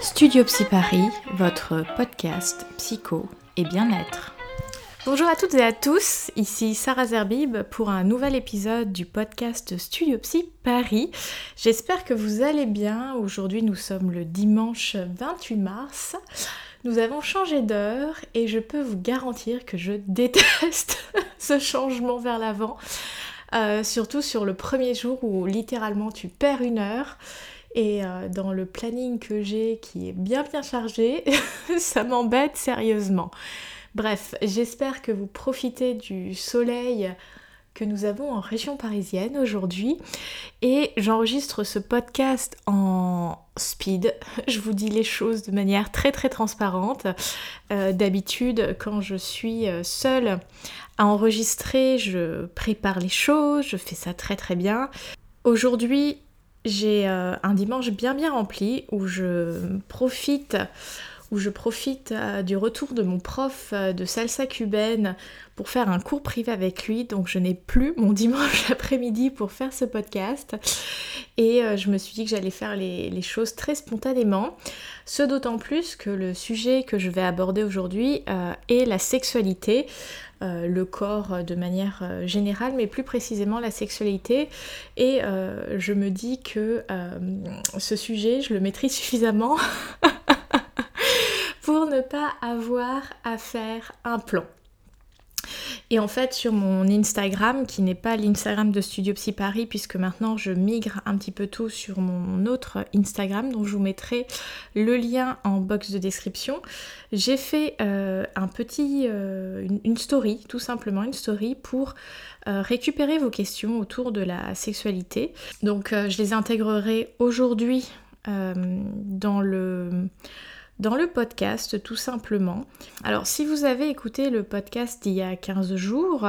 Studio Psy Paris, votre podcast psycho et bien-être. Bonjour à toutes et à tous, ici Sarah Zerbib pour un nouvel épisode du podcast Studio Psy Paris. J'espère que vous allez bien. Aujourd'hui nous sommes le dimanche 28 mars. Nous avons changé d'heure et je peux vous garantir que je déteste ce changement vers l'avant. Euh, surtout sur le premier jour où littéralement tu perds une heure. Et euh, dans le planning que j'ai qui est bien bien chargé, ça m'embête sérieusement. Bref, j'espère que vous profitez du soleil que nous avons en région parisienne aujourd'hui. Et j'enregistre ce podcast en speed. Je vous dis les choses de manière très très transparente. Euh, d'habitude, quand je suis euh, seule à enregistrer, je prépare les choses, je fais ça très très bien. Aujourd'hui, j'ai euh, un dimanche bien bien rempli où je profite où je profite euh, du retour de mon prof euh, de salsa cubaine pour faire un cours privé avec lui. Donc je n'ai plus mon dimanche après-midi pour faire ce podcast. Et je me suis dit que j'allais faire les, choses très spontanément. Ce d'autant plus que le sujet que je vais aborder aujourd'hui est la sexualité. Le corps de manière générale, mais plus précisément la sexualité. Et je me dis que ce sujet, je le maîtrise suffisamment pour ne pas avoir à faire un plan. Et en fait, sur mon Instagram, qui n'est pas l'Instagram de Studio Psy Paris, puisque maintenant je migre un petit peu tout sur mon autre Instagram, dont je vous mettrai le lien en box de description, j'ai fait euh, un petit, euh, une, story, tout simplement une story pour euh, récupérer vos questions autour de la sexualité. Donc je les intégrerai aujourd'hui dans le dans le podcast tout simplement. Alors si vous avez écouté le podcast il y a 15 jours,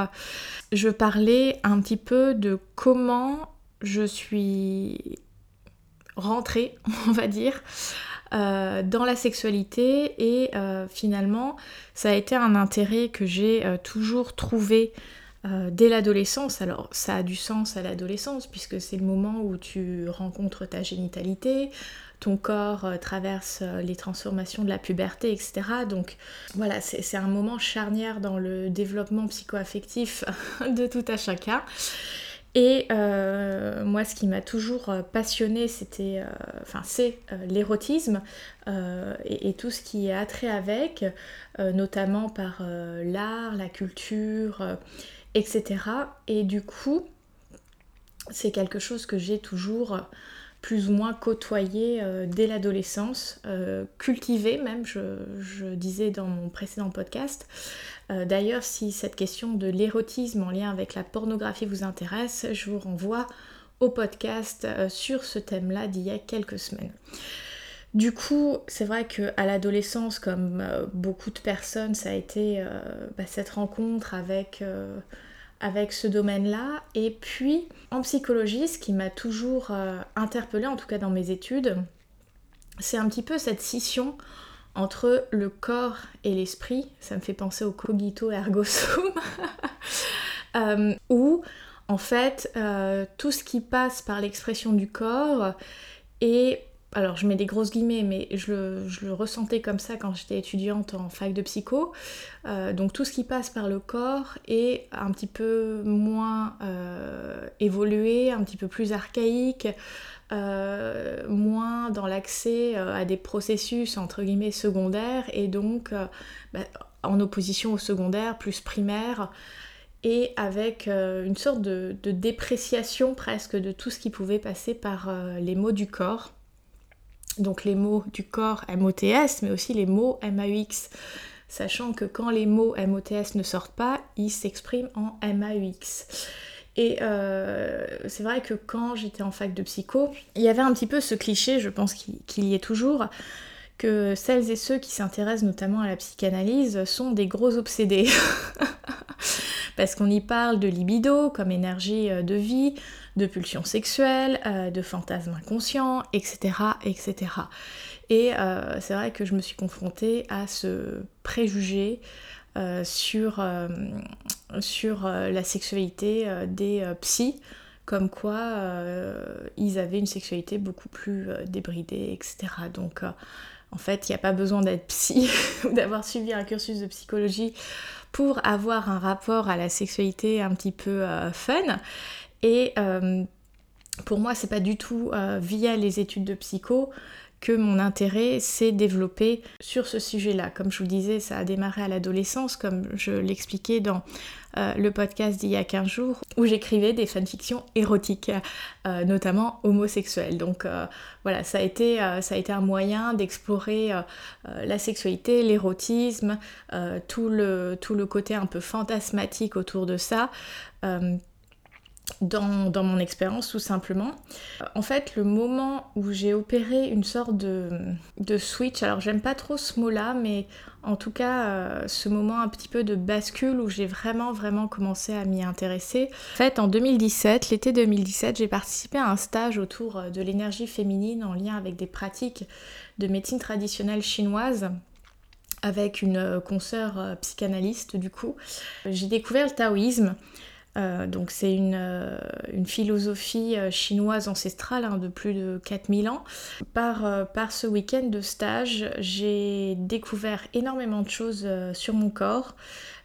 je parlais un petit peu de comment je suis rentrée, on va dire, euh, dans la sexualité et euh, finalement ça a été un intérêt que j'ai euh, toujours trouvé dès l'adolescence. Alors ça a du sens à l'adolescence puisque c'est le moment où tu rencontres ta génitalité, ton corps euh, traverse euh, les transformations de la puberté, etc. Donc voilà, c'est un moment charnière dans le développement psycho-affectif de tout à chacun. Et euh, moi, ce qui m'a toujours passionné, c'était, c'est l'érotisme et, tout ce qui est attrait avec, notamment par l'art, la culture, etc. Et du coup, c'est quelque chose que j'ai toujours plus ou moins côtoyé euh, dès l'adolescence, euh, cultivé même, je, disais dans mon précédent podcast. Euh, d'ailleurs, si cette question de l'érotisme en lien avec la pornographie vous intéresse, je vous renvoie au podcast sur ce thème-là d'il y a quelques semaines. Du coup, c'est vrai qu'à l'adolescence, comme beaucoup de personnes, ça a été bah, cette rencontre avec avec ce domaine-là. Et puis en psychologie, ce qui m'a toujours euh, interpellée, en tout cas dans mes études, c'est un petit peu cette scission entre le corps et l'esprit. Ça me fait penser au cogito ergo sum. euh, où en fait euh, tout ce qui passe par l'expression du corps est alors je mets des grosses guillemets, mais je le, ressentais comme ça quand j'étais étudiante en fac de psycho. Euh, donc tout ce qui passe par le corps est un petit peu moins euh, évolué, un petit peu plus archaïque, euh, moins dans l'accès à des processus entre guillemets secondaires et donc bah, en opposition au secondaire, plus primaire et avec une sorte de, dépréciation presque de tout ce qui pouvait passer par les mots du corps donc les mots du corps MOTS, mais aussi les mots MAUX, sachant que quand les mots MOTS ne sortent pas, ils s'expriment en MAUX. Et euh, c'est vrai que quand j'étais en fac de psycho, il y avait un petit peu ce cliché, je pense qu'il y est toujours, que celles et ceux qui s'intéressent notamment à la psychanalyse sont des gros obsédés. Parce qu'on y parle de libido comme énergie euh, de vie, de pulsions sexuelles, euh, de fantasmes inconscients, etc. etc. Et euh, c'est vrai que je me suis confrontée à ce préjugé sur, sur la sexualité des psys, comme quoi ils avaient une sexualité beaucoup plus débridée, etc. Donc En fait, il n'y a pas besoin d'être psy ou d'avoir suivi un cursus de psychologie pour avoir un rapport à la sexualité un petit peu euh, fun. Et euh, pour moi, c'est pas du tout euh, via les études de psycho que mon intérêt s'est développé sur ce sujet-là. Comme je vous disais, ça a démarré à l'adolescence, comme je l'expliquais dans euh, le podcast d'il y a 15 jours, où j'écrivais des fanfictions érotiques, notamment homosexuelles. Donc voilà, ça a, été, ça a été un moyen d'explorer la sexualité, l'érotisme, tout, le, tout le côté un peu fantasmatique autour de ça dans, mon expérience tout simplement. En fait, le moment où j'ai opéré une sorte de, switch, alors j'aime pas trop ce mot-là, mais en tout cas, euh, ce moment un petit peu de bascule où j'ai vraiment vraiment commencé à m'y intéresser. En fait, en 2017, l'été 2017, j'ai participé à un stage autour euh, de l'énergie féminine en lien avec des pratiques de médecine traditionnelle chinoise avec une euh, consoeur psychanalyste du coup. J'ai découvert le taoïsme euh, donc c'est une, euh, philosophie euh, chinoise ancestrale hein, de plus de 4000 ans. Par, par ce week-end de stage, j'ai découvert énormément de choses sur mon corps.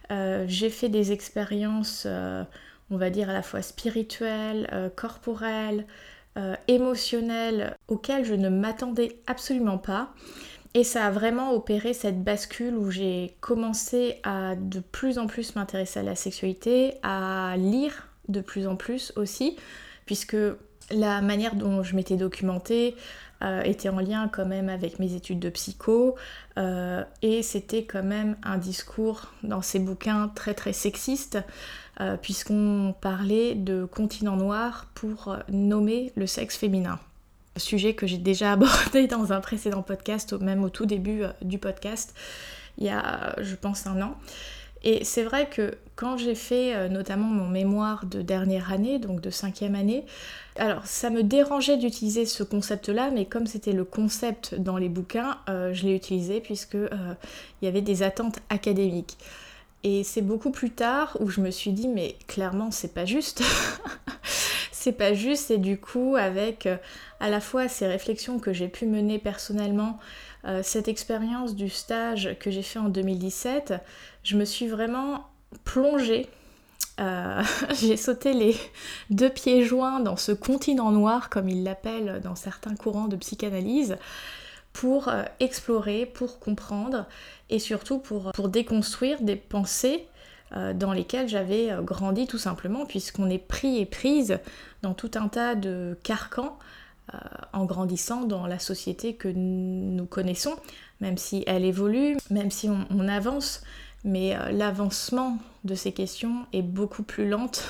j'ai fait des expériences, on va dire, à la fois spirituelles, corporelles, émotionnelles, auxquelles je ne m'attendais absolument pas. Et ça a vraiment opéré cette bascule où j'ai commencé à de plus en plus m'intéresser à la sexualité, à lire de plus en plus aussi, puisque la manière dont je m'étais documentée euh, était en lien quand même avec mes études de psycho, euh, et c'était quand même un discours dans ces bouquins très très sexiste, euh, puisqu'on parlait de continent noir pour nommer le sexe féminin sujet que j'ai déjà abordé dans un précédent podcast, même au tout début euh, du podcast, il y a, je pense, un an. Et c'est vrai que quand j'ai fait euh, notamment mon mémoire de dernière année, donc de cinquième année, alors ça me dérangeait d'utiliser ce concept-là, mais comme c'était le concept dans les bouquins, euh, je l'ai utilisé puisque il y avait des attentes académiques. Et c'est beaucoup plus tard où je me suis dit, mais clairement, c'est pas juste. c'est pas juste, et du coup, avec à la fois ces réflexions que j'ai pu mener personnellement, euh, cette expérience du stage que j'ai fait en 2017, je me suis vraiment plongée. Euh, j'ai sauté les deux pieds joints dans ce continent noir, comme ils l'appellent dans certains courants de psychanalyse, pour euh, explorer, pour comprendre et surtout pour, pour déconstruire des pensées dans lesquelles j'avais grandi tout simplement, puisqu'on est pris et prise dans tout un tas de carcans euh, en grandissant dans la société que nous connaissons, même si elle évolue, même si on, avance, mais euh, l'avancement de ces questions est beaucoup plus lente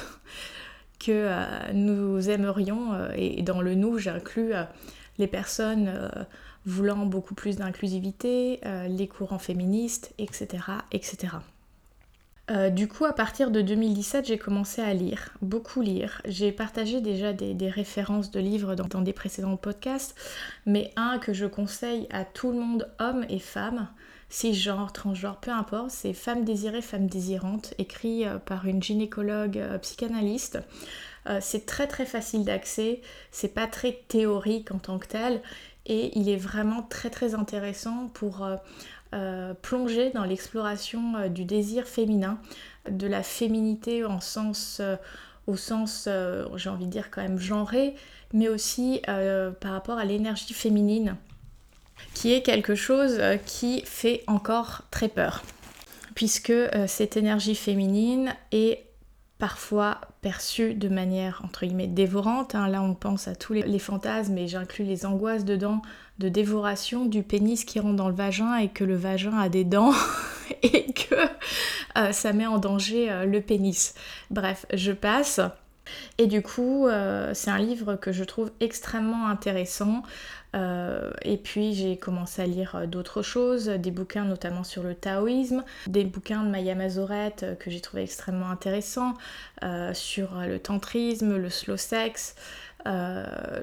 que euh, nous aimerions, et dans le nous j'inclus les personnes voulant beaucoup plus d'inclusivité, les courants féministes, etc. etc. Euh, du coup, à partir de 2017, j'ai commencé à lire, beaucoup lire. J'ai partagé déjà des, références de livres dans, des précédents podcasts, mais un que je conseille à tout le monde, hommes et femmes, cisgenre, transgenre, peu importe, c'est Femmes désirées, femmes désirantes, écrit euh, par une gynécologue euh, psychanalyste. c'est très très facile d'accès, c'est pas très théorique en tant que tel, et il est vraiment très très intéressant pour euh, plonger dans l'exploration euh, du désir féminin, de la féminité en sens, euh, au sens, j'ai envie de dire quand même genré, mais aussi par rapport à l'énergie féminine, qui est quelque chose qui fait encore très peur, puisque cette énergie féminine est parfois perçue de manière entre guillemets dévorante. Hein. Là, on pense à tous les, fantasmes et j'inclus les angoisses dedans de dévoration du pénis qui rentre dans le vagin et que le vagin a des dents et que euh, ça met en danger euh, le pénis. Bref, je passe. Et du coup, euh, c'est un livre que je trouve extrêmement intéressant. Euh, et puis j'ai commencé à lire euh, d'autres choses, des bouquins notamment sur le taoïsme, des bouquins de Maya Mazoret que j'ai trouvé extrêmement intéressants, sur le tantrisme, le slow sex,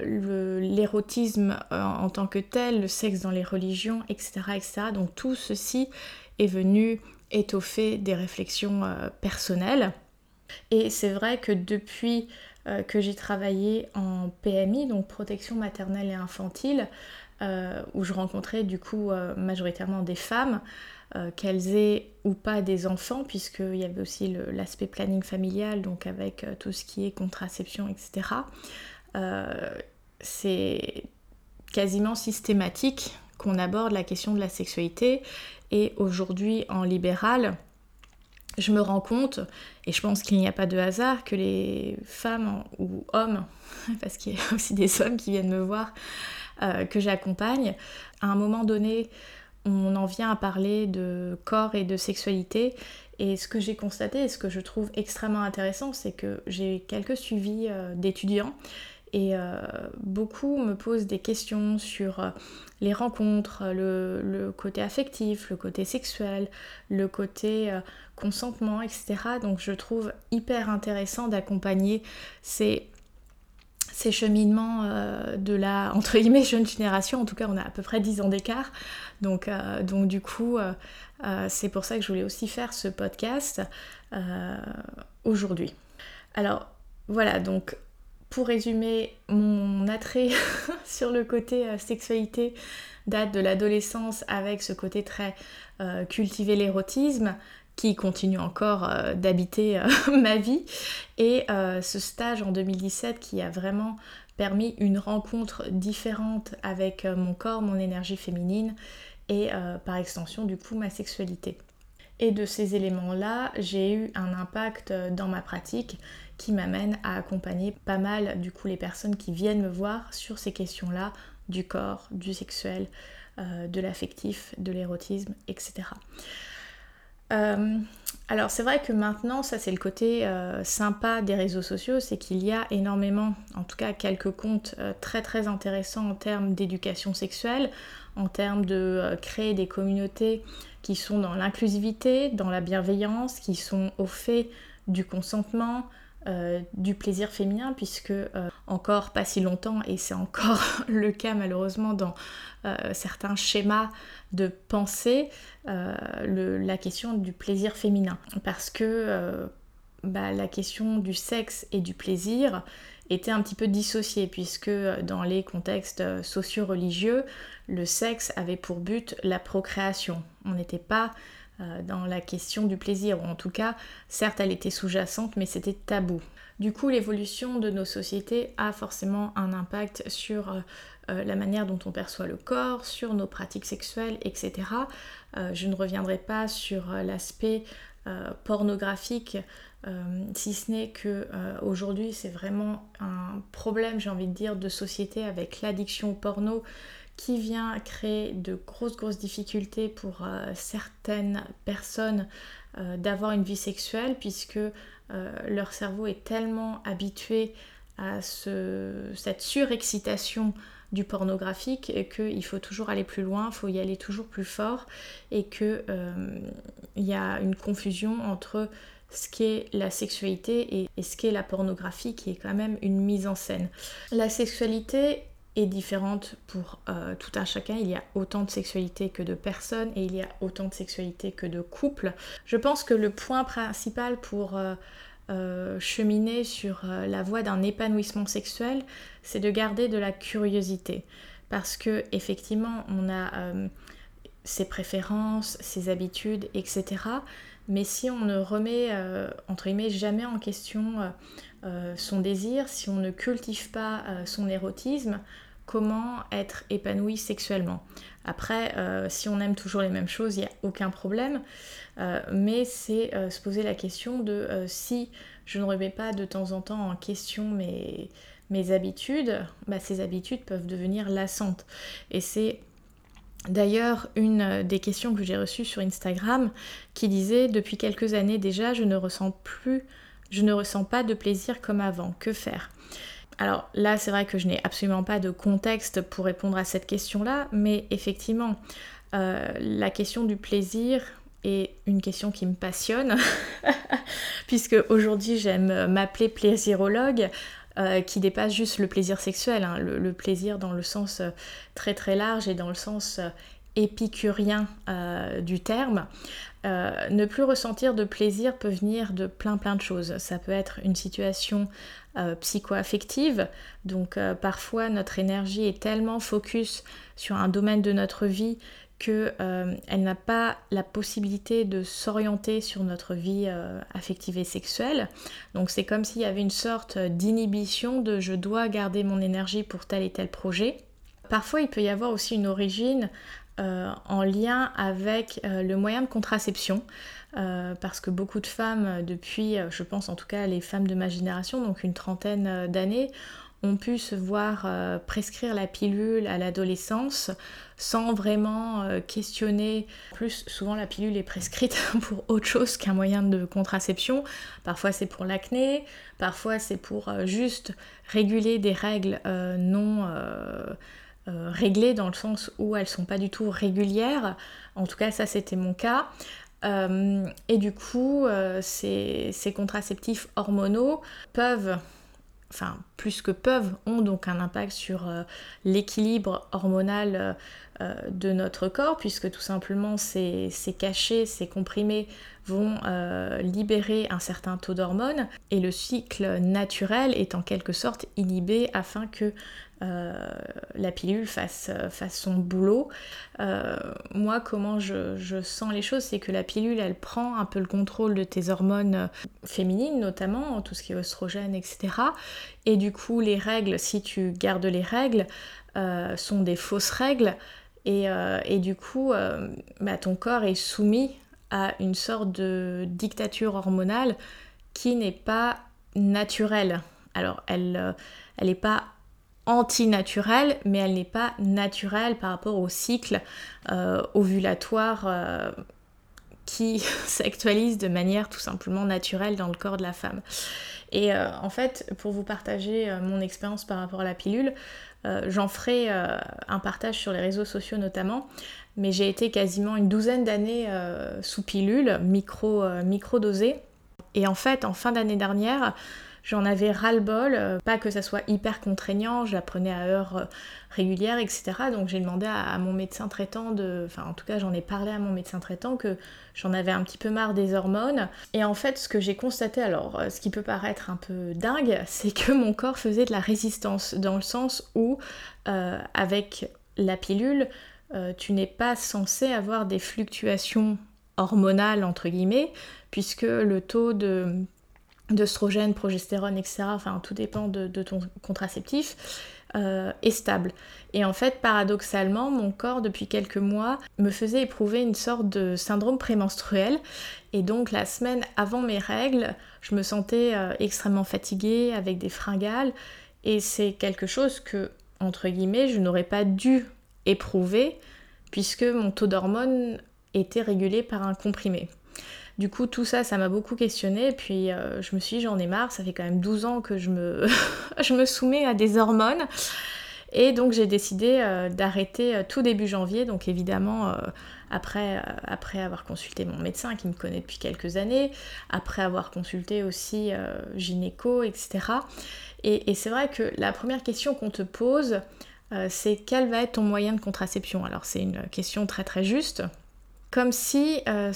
l'érotisme en, tant que tel, le sexe dans les religions, etc. etc. Donc tout ceci est venu étoffer des réflexions personnelles. Et c'est vrai que depuis que j'ai travaillé en PMI, donc protection maternelle et infantile, où je rencontrais du coup majoritairement des femmes, qu'elles aient ou pas des enfants, puisqu'il y avait aussi l'aspect planning familial, donc avec tout ce qui est contraception, etc. C'est quasiment systématique qu'on aborde la question de la sexualité et aujourd'hui en libéral, je me rends compte, et je pense qu'il n'y a pas de hasard, que les femmes ou hommes, parce qu'il y a aussi des hommes qui viennent me voir, euh, que j'accompagne, à un moment donné, on en vient à parler de corps et de sexualité. Et ce que j'ai constaté et ce que je trouve extrêmement intéressant, c'est que j'ai quelques suivis euh, d'étudiants et euh, beaucoup me posent des questions sur euh, les rencontres, le, côté affectif, le côté sexuel, le côté euh, consentement, etc. Donc je trouve hyper intéressant d'accompagner ces, ces cheminements de la, entre guillemets, jeune génération. En tout cas, on a à peu près 10 ans d'écart. Donc, donc du coup, c'est pour ça que je voulais aussi faire ce podcast aujourd'hui. Alors voilà, donc pour résumer, mon attrait sur le côté euh, sexualité date de l'adolescence avec ce côté très euh, cultiver l'érotisme qui continue encore euh, d'habiter ma vie et ce stage en 2017 qui a vraiment permis une rencontre différente avec mon corps, mon énergie féminine et par extension du coup ma sexualité. Et de ces éléments-là, j'ai eu un impact dans ma pratique qui m'amène à accompagner pas mal du coup les personnes qui viennent me voir sur ces questions-là du corps, du sexuel, euh, de l'affectif, de l'érotisme, etc. Euh, alors c'est vrai que maintenant, ça c'est le côté euh, sympa des réseaux sociaux, c'est qu'il y a énormément, en tout cas quelques comptes très très intéressants en termes d'éducation sexuelle, en termes de créer des communautés qui sont dans l'inclusivité, dans la bienveillance, qui sont au fait du consentement, euh, du plaisir féminin puisque euh, encore pas si longtemps et c'est encore le cas malheureusement dans euh, certains schémas de pensée la question du plaisir féminin. Parce que bah, la question du sexe et du plaisir était un petit peu dissociée puisque dans les contextes socio-religieux le sexe avait pour but la procréation. On n'était pas dans la question du plaisir, ou en tout cas, certes, elle était sous-jacente, mais c'était tabou. Du coup, l'évolution de nos sociétés a forcément un impact sur euh, euh, la manière dont on perçoit le corps, sur nos pratiques sexuelles, etc. je ne reviendrai pas sur l'aspect pornographique, si ce n'est que aujourd'hui c'est vraiment un problème, j'ai envie de dire, de société avec l'addiction au porno qui vient créer de grosses grosses difficultés pour euh, certaines personnes euh, d'avoir une vie sexuelle puisque euh, leur cerveau est tellement habitué à cette surexcitation du pornographique et qu'il faut toujours aller plus loin, il faut y aller toujours plus fort et qu'il y a une confusion entre ce qu'est la sexualité et ce qu'est la pornographie qui est quand même une mise en scène. La sexualité est différente pour euh, tout un chacun. Il y a autant de sexualité que de personnes et il y a autant de sexualité que de couples. Je pense que le point principal pour euh, euh, cheminer sur la voie d'un épanouissement sexuel, c'est de garder de la curiosité. Parce que effectivement, on a ses préférences, ses habitudes, etc. Mais si on ne remet, entre guillemets, jamais en question son désir, si on ne cultive pas son érotisme, comment être épanoui sexuellement. Après, euh, si on aime toujours les mêmes choses, il n'y a aucun problème, euh, mais c'est euh, se poser la question de si je ne remets pas de temps en temps en question mes, habitudes, bah, ces habitudes peuvent devenir lassantes. Et c'est D'ailleurs, une des questions que j'ai reçues sur Instagram qui disait depuis quelques années déjà, je ne ressens plus, je ne ressens pas de plaisir comme avant. Que faire? Alors là, c'est vrai que je n'ai absolument pas de contexte pour répondre à cette question-là, mais effectivement, euh, la question du plaisir est une question qui me passionne, puisque aujourd'hui j'aime m'appeler plaisirologue, euh, qui dépasse juste le plaisir sexuel, hein, le, plaisir dans le sens euh, très très large et dans le sens épicurien du terme, ne plus ressentir de plaisir peut venir de plein plein de choses. Ça peut être une situation psycho-affective, donc parfois notre énergie est tellement focus sur un domaine de notre vie qu'elle euh, n'a pas la possibilité de s'orienter sur notre vie euh, affective et sexuelle. Donc c'est comme s'il y avait une sorte d'inhibition de je dois garder mon énergie pour tel et tel projet. Parfois il peut y avoir aussi une origine euh, en lien avec le moyen de contraception. parce que beaucoup de femmes, depuis, je pense en tout cas les femmes de ma génération, donc une trentaine d'années, ont pu se voir euh, prescrire la pilule à l'adolescence sans vraiment euh, questionner. Plus souvent la pilule est prescrite pour autre chose qu'un moyen de contraception. Parfois c'est pour l'acné, parfois c'est pour euh, juste réguler des règles non réglées dans le sens où elles sont pas du tout régulières. En tout cas ça c'était mon cas. et du coup, ces contraceptifs hormonaux peuvent enfin plus que peuvent, ont donc un impact sur euh, l'équilibre hormonal euh, euh, de notre corps, puisque tout simplement ces, cachets, ces comprimés vont libérer un certain taux d'hormones, et le cycle naturel est en quelque sorte inhibé afin que euh, la pilule fasse, son boulot. Euh, moi, comment je, sens les choses, c'est que la pilule, elle prend un peu le contrôle de tes hormones féminines, notamment, tout ce qui est oestrogène, etc. Et du coup, les règles, si tu gardes les règles, euh, sont des fausses règles. Et, du coup, bah, ton corps est soumis à une sorte de dictature hormonale qui n'est pas naturelle. Alors, elle n'est pas antinaturelle, mais elle n'est pas naturelle par rapport au cycle euh, ovulatoire euh, qui s'actualise de manière tout simplement naturelle dans le corps de la femme. Et euh, en fait, pour vous partager mon expérience par rapport à la pilule, j'en ferai un partage sur les réseaux sociaux notamment, mais j'ai été quasiment une douzaine d'années sous pilule, micro, micro. Et en fait, en fin d'année dernière, J'en avais ras-le-bol, euh, pas que ça soit hyper contraignant, je la prenais à heure euh, régulière, etc. Donc j'ai demandé à, mon médecin traitant de. Enfin, en tout cas, j'en ai parlé à mon médecin traitant que j'en avais un petit peu marre des hormones. Et en fait, ce que j'ai constaté, alors, euh, ce qui peut paraître un peu dingue, c'est que mon corps faisait de la résistance, dans le sens où, avec la pilule, tu n'es pas censé avoir des fluctuations hormonales, entre guillemets, puisque le taux de d'œstrogène, progestérone, etc. Enfin, tout dépend de, ton contraceptif. Euh, est stable. Et en fait, paradoxalement, mon corps, depuis quelques mois, me faisait éprouver une sorte de syndrome prémenstruel. Et donc, la semaine avant mes règles, je me sentais euh, extrêmement fatiguée, avec des fringales. Et c'est quelque chose que, entre guillemets, je n'aurais pas dû éprouver, puisque mon taux d'hormones était régulé par un comprimé. Du coup, tout ça, ça m'a beaucoup questionné. Et puis, euh, je me suis dit, j'en ai marre. Ça fait quand même 12 ans que je me, soumets à des hormones. Et donc, j'ai décidé euh, d'arrêter euh, tout début janvier. Donc, évidemment, après, après avoir consulté mon médecin qui me connaît depuis quelques années, après avoir consulté aussi gynéco, etc. Et, et c'est vrai que la première question qu'on te pose, c'est quel va être ton moyen de contraception? Alors, c'est une question très très juste comme si euh,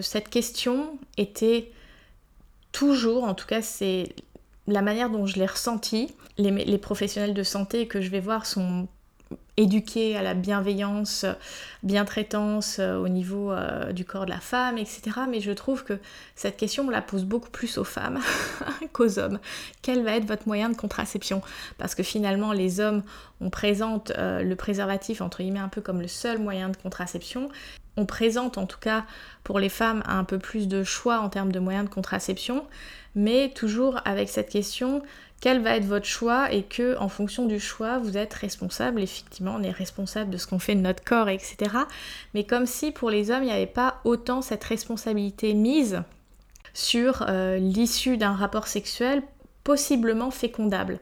cette question était toujours, en tout cas c'est la manière dont je l'ai ressentie, les, professionnels de santé que je vais voir sont éduqués à la bienveillance, bien-traitance euh, au niveau euh, du corps de la femme, etc. Mais je trouve que cette question, on la pose beaucoup plus aux femmes qu'aux hommes. Quel va être votre moyen de contraception? Parce que finalement, les hommes, on présente le préservatif, entre guillemets, un peu comme le seul moyen de contraception on présente en tout cas pour les femmes un peu plus de choix en termes de moyens de contraception, mais toujours avec cette question quel va être votre choix et que en fonction du choix vous êtes responsable. Effectivement, on est responsable de ce qu'on fait de notre corps, etc. Mais comme si pour les hommes il n'y avait pas autant cette responsabilité mise sur euh, l'issue d'un rapport sexuel possiblement fécondable.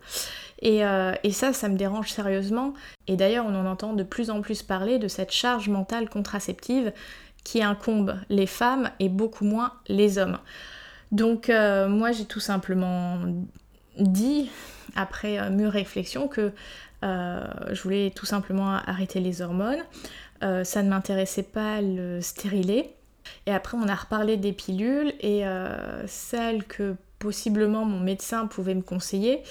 Euh, et, ça, ça me dérange sérieusement. Et d'ailleurs, on en entend de plus en plus parler de cette charge mentale contraceptive qui incombe les femmes et beaucoup moins les hommes. Donc euh, moi, j'ai tout simplement dit, après mûre réflexion, que je voulais tout simplement arrêter les hormones. ça ne m'intéressait pas le stérilet. Et après, on a reparlé des pilules et celle que possiblement mon médecin pouvait me conseiller,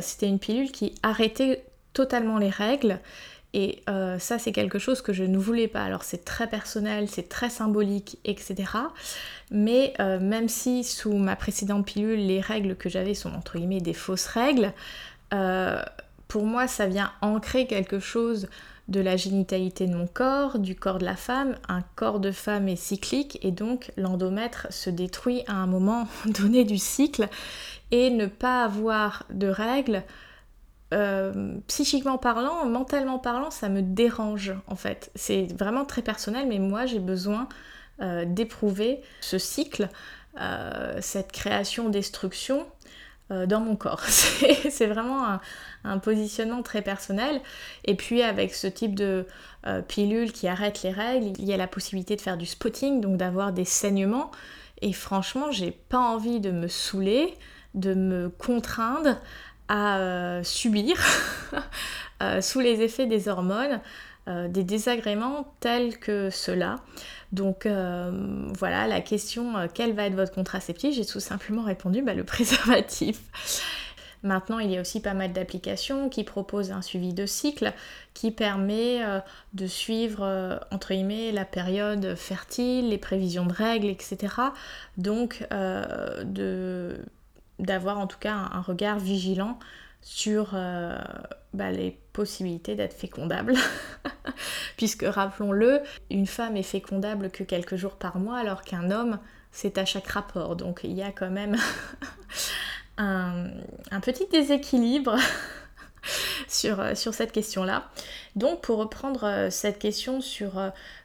c'était une pilule qui arrêtait totalement les règles et euh, ça, c'est quelque chose que je ne voulais pas. Alors c'est très personnel, c'est très symbolique, etc. Mais euh, même si sous ma précédente pilule, les règles que j'avais sont entre guillemets des fausses règles, euh, pour moi, ça vient ancrer quelque chose de la génitalité de mon corps, du corps de la femme. Un corps de femme est cyclique et donc l'endomètre se détruit à un moment donné du cycle. Et ne pas avoir de règles euh, psychiquement parlant, mentalement parlant, ça me dérange en fait. C'est vraiment très personnel, mais moi j'ai besoin euh, d'éprouver ce cycle, euh, cette création-destruction dans mon corps. C'est vraiment un, positionnement très personnel. Et puis avec ce type de pilule qui arrête les règles, il y a la possibilité de faire du spotting, donc d'avoir des saignements. Et franchement, j'ai pas envie de me saouler, de me contraindre à euh, subir, euh, sous les effets des hormones, euh, des désagréments tels que cela. Donc voilà, la question quel va être votre contraceptif J'ai tout simplement répondu bah, le préservatif. Maintenant, il y a aussi pas mal d'applications qui proposent un suivi de cycle qui permet de suivre, entre guillemets, la période fertile, les prévisions de règles, etc. Donc, d'avoir en tout cas un, regard vigilant sur euh, bah, les possibilités d'être fécondable. Puisque rappelons-le, une femme est fécondable que quelques jours par mois alors qu'un homme c'est à chaque rapport. Donc il y a quand même un, petit déséquilibre sur, euh, cette question-là. Donc pour reprendre euh, cette question sur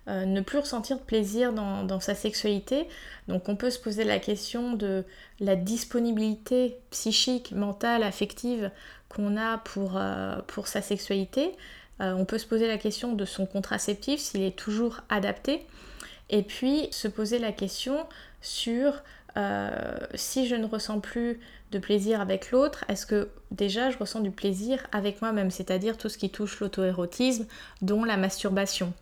euh, ne plus ressentir de plaisir dans, sa sexualité, donc on peut se poser la question de la disponibilité psychique, mentale, affective qu'on a pour, pour sa sexualité. on peut se poser la question de son contraceptif, s'il est toujours adapté. Et puis se poser la question sur si je ne ressens plus de plaisir avec l'autre, est-ce que déjà je ressens du plaisir avec moi-même, c'est-à-dire tout ce qui touche l'auto-érotisme, dont la masturbation.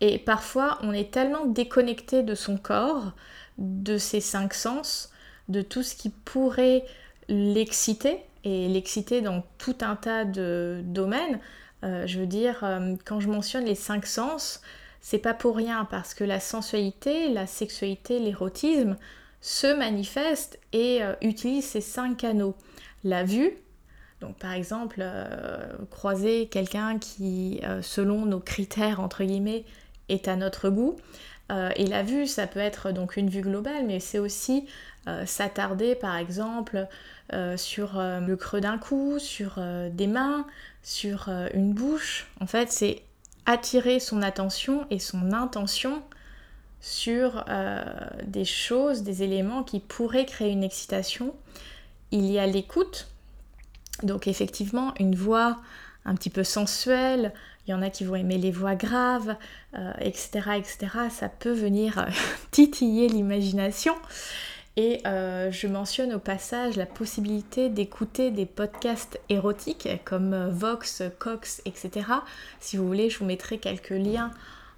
Et parfois, on est tellement déconnecté de son corps, de ses cinq sens, de tout ce qui pourrait l'exciter, et l'exciter dans tout un tas de domaines. Euh, je veux dire, euh, quand je mentionne les cinq sens, c'est pas pour rien, parce que la sensualité, la sexualité, l'érotisme, se manifeste et euh, utilise ces cinq canaux. La vue, donc par exemple, euh, croiser quelqu'un qui, euh, selon nos critères, entre guillemets, est à notre goût. et la vue, ça peut être donc une vue globale, mais c'est aussi s'attarder par exemple sur le creux d'un cou, sur des mains, sur une bouche. En fait, c'est attirer son attention et son intention sur euh, des choses, des éléments qui pourraient créer une excitation. Il y a l'écoute, donc effectivement une voix un petit peu sensuelle, il y en a qui vont aimer les voix graves, etc., euh, etc. Ça peut venir euh, titiller l'imagination. Et je mentionne au passage la possibilité d'écouter des podcasts érotiques comme Vox, Cox, etc. Si vous voulez, je vous mettrai quelques liens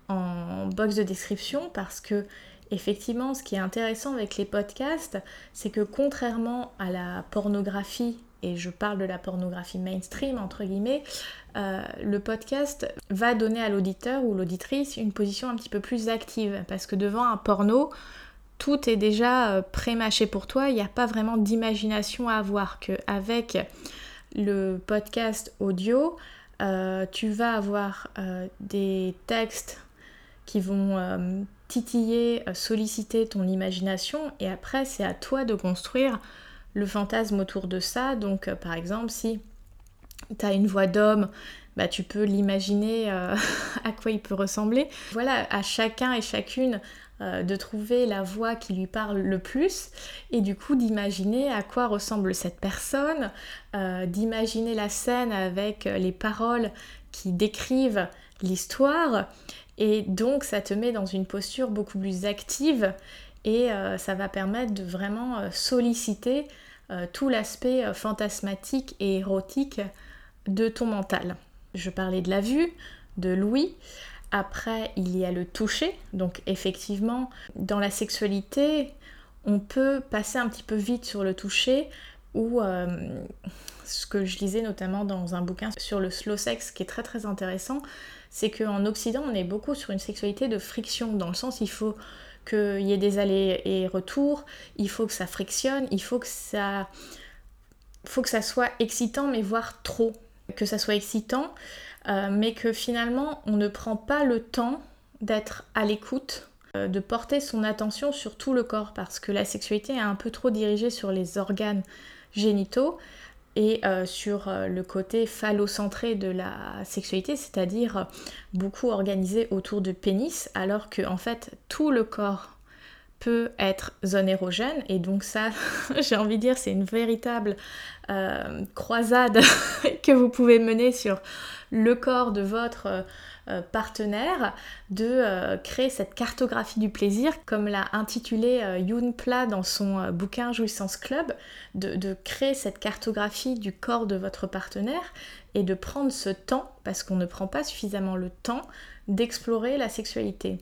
en box de description parce que effectivement ce qui est intéressant avec les podcasts c'est que contrairement à la pornographie et je parle de la pornographie mainstream entre guillemets, euh, le podcast va donner à l'auditeur ou l'auditrice une position un petit peu plus active. Parce que devant un porno, tout est déjà euh, pré-mâché pour toi, il n'y a pas vraiment d'imagination à avoir que avec le podcast audio, euh, tu vas avoir des textes qui vont titiller, solliciter ton imagination. Et après c'est à toi de construire le fantasme autour de ça. Donc euh, par exemple si tu as une voix d'homme, bah, tu peux l'imaginer à quoi il peut ressembler. Voilà, à chacun et chacune de trouver la voix qui lui parle le plus et du coup d'imaginer à quoi ressemble cette personne, d'imaginer la scène avec les paroles qui décrivent l'histoire et donc ça te met dans une posture beaucoup plus active et euh, ça va permettre de vraiment euh, solliciter tout l'aspect fantasmatique et érotique de ton mental. Je parlais de la vue, de l'ouïe. Après, il y a le toucher. Donc effectivement, dans la sexualité, on peut passer un petit peu vite sur le toucher ou euh, ce que je lisais notamment dans un bouquin sur le slow sex qui est très très intéressant, c'est qu'en Occident on est beaucoup sur une sexualité de friction, dans le sens il faut qu'il y ait des allers et retours, il faut que ça frictionne, il faut que ça, faut que ça soit excitant mais voire trop, que ça soit excitant, euh, mais que finalement on ne prend pas le temps d'être à l'écoute euh, de porter son attention sur tout le corps parce que la sexualité est un peu trop dirigée sur les organes génitaux et euh, sur euh, le côté phallocentré de la sexualité, c'est-à-dire beaucoup organisé autour du pénis, alors que en fait tout le corps peut être zone érogène et donc ça j'ai envie de dire c'est une véritable croisade que vous pouvez mener sur le corps de votre euh, partenaire de euh, créer cette cartographie du plaisir, comme l'a intitulé euh, Yoon Pla dans son bouquin Jouissance Club, de, créer cette cartographie du corps de votre partenaire et de prendre ce temps, parce qu'on ne prend pas suffisamment le temps, d'explorer la sexualité.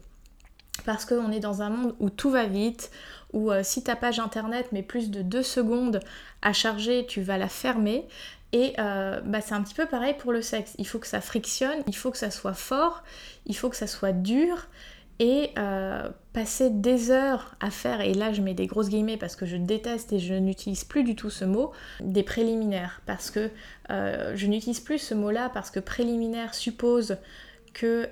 Parce qu'on est dans un monde où tout va vite, où si ta page internet met plus de deux secondes à charger, tu vas la fermer. Et euh, bah, c'est un petit peu pareil pour le sexe. Il faut que ça frictionne, il faut que ça soit fort, il faut que ça soit dur. Et euh, passer des heures à faire, et là je mets des grosses guillemets parce que je déteste et je n'utilise plus du tout ce mot, des préliminaires. Parce que euh, je n'utilise plus ce mot-là parce que préliminaire suppose que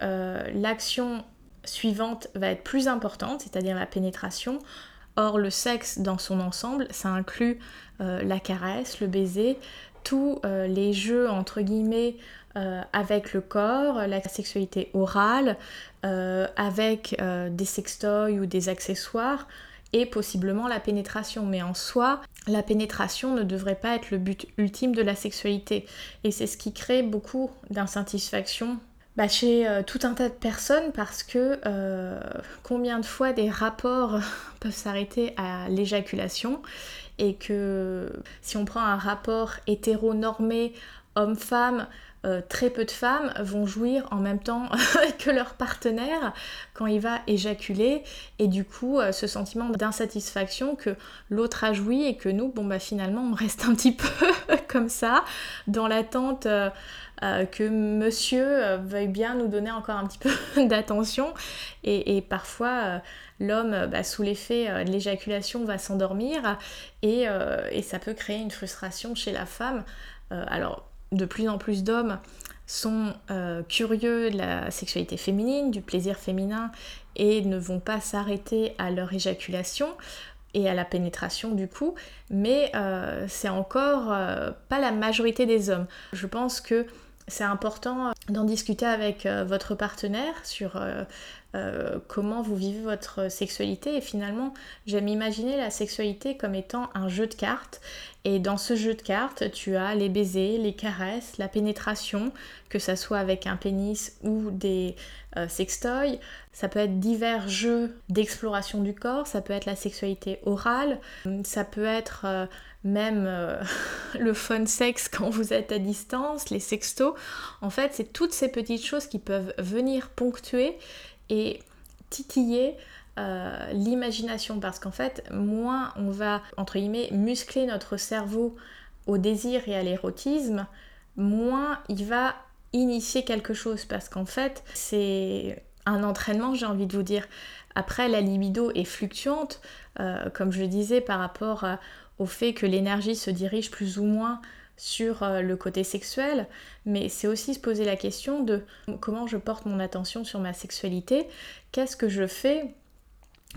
l'action suivante va être plus importante, c'est-à-dire la pénétration. Or, le sexe dans son ensemble, ça inclut la caresse, le baiser, tous euh, les jeux entre guillemets euh, avec le corps, la sexualité orale, euh, avec des sextoys ou des accessoires et possiblement la pénétration. Mais en soi, la pénétration ne devrait pas être le but ultime de la sexualité. Et c'est ce qui crée beaucoup d'insatisfaction bah, chez tout un tas de personnes parce que combien de fois des rapports peuvent s'arrêter à l'éjaculation et que si on prend un rapport hétéronormé homme-femme, euh, très peu de femmes vont jouir en même temps que leur partenaire quand il va éjaculer. Et du coup euh, ce sentiment d'insatisfaction que l'autre a joui et que nous bon bah finalement on reste un petit peu comme ça dans l'attente euh, que monsieur veuille bien nous donner encore un petit peu d'attention. Et, parfois l'homme bah, sous l'effet de l'éjaculation va s'endormir. Et, et, ça peut créer une frustration chez la femme. Alors de plus en plus d'hommes sont euh, curieux de la sexualité féminine, du plaisir féminin et ne vont pas s'arrêter à leur éjaculation et à la pénétration du coup, mais euh, c'est encore euh, pas la majorité des hommes. Je pense que c'est important d'en discuter avec votre partenaire sur euh, comment vous vivez votre sexualité. Et finalement j'aime imaginer la sexualité comme étant un jeu de cartes. Et dans ce jeu de cartes tu as les baisers, les caresses, la pénétration que ça soit avec un pénis ou des euh, sextoys. Ça peut être divers jeux d'exploration du corps. Ça peut être la sexualité orale. Ça peut être euh, même le fun sex quand vous êtes à distance, les sextos. En fait, c'est toutes ces petites choses qui peuvent venir ponctuer et titiller euh, l'imagination parce qu'en fait, moins on va, entre guillemets, muscler notre cerveau au désir et à l'érotisme, moins il va initier quelque chose parce qu'en fait, c'est un entraînement, j'ai envie de vous dire. Après, la libido est fluctuante, euh, comme je disais, par rapport euh, au fait que l'énergie se dirige plus ou moins sur euh, le côté sexuel, mais c'est aussi se poser la question de comment je porte mon attention sur ma sexualité, qu'est-ce que je fais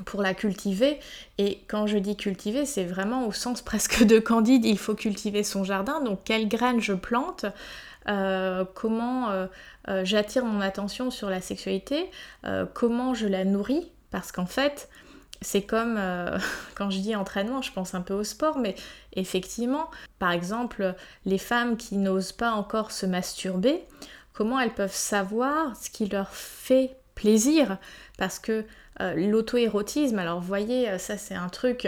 pour la cultiver. Et quand je dis cultiver, c'est vraiment au sens presque de candide, il faut cultiver son jardin, donc quelles graines je plante, euh, comment euh, j'attire mon attention sur la sexualité, comment je la nourris, parce qu'en fait, c'est comme euh, quand je dis entraînement, je pense un peu au sport, mais effectivement, par exemple, les femmes qui n'osent pas encore se masturber, comment elles peuvent savoir ce qui leur fait plaisir? Parce que euh, l'auto-érotisme, alors voyez, euh, ça c'est un truc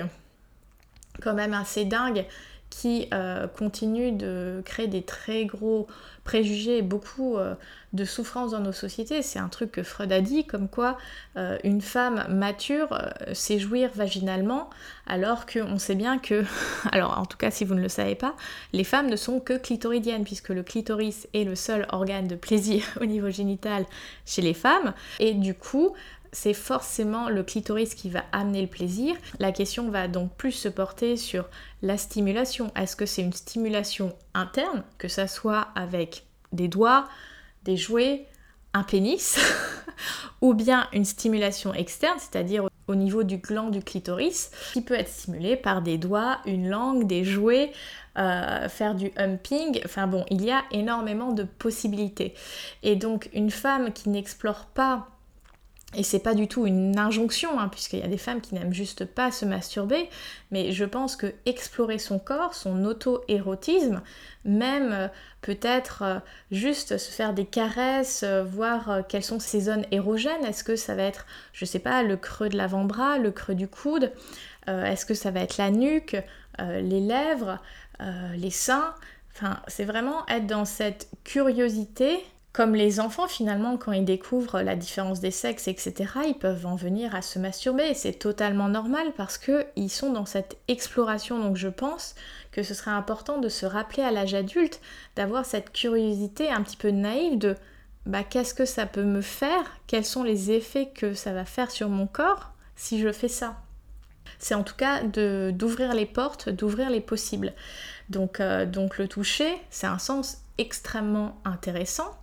quand même assez dingue qui continue de créer des très gros préjugés beaucoup euh, de souffrance dans nos sociétés. C'est un truc que Freud a dit, comme quoi euh, une femme mature sait jouir vaginalement, alors qu'on sait bien que, alors en tout cas si vous ne le savez pas, les femmes ne sont que clitoridiennes, puisque le clitoris est le seul organe de plaisir au niveau génital chez les femmes, et du coup, c'est forcément le clitoris qui va amener le plaisir. La question va donc plus se porter sur la stimulation. Est-ce que c'est une stimulation interne, que ça soit avec des doigts, des jouets, un pénis, ou bien une stimulation externe, c'est-à-dire au niveau du gland du clitoris, qui peut être stimulé par des doigts, une langue, des jouets, euh, faire du humping. Enfin bon, il y a énormément de possibilités. Et donc une femme qui n'explore pas et c'est pas du tout une injonction, hein, puisqu'il y a des femmes qui n'aiment juste pas se masturber, mais je pense que explorer son corps, son auto-érotisme, même euh, peut-être euh, juste se faire des caresses, euh, voir quelles sont ses zones érogènes, est-ce que ça va être, je sais pas, le creux de l'avant-bras, le creux du coude, est-ce que ça va être la nuque, les lèvres, les seins, enfin c'est vraiment être dans cette curiosité comme les enfants, finalement, quand ils découvrent la différence des sexes, etc., ils peuvent en venir à se masturber. C'est totalement normal parce qu'ils sont dans cette exploration. Donc je pense que ce serait important de se rappeler à l'âge adulte, d'avoir cette curiosité un petit peu naïve de bah, qu'est-ce que ça peut me faire? Quels sont les effets que ça va faire sur mon corps si je fais ça? C'est en tout cas d'ouvrir les portes, d'ouvrir les possibles. Donc, euh, donc le toucher, c'est un sens extrêmement intéressant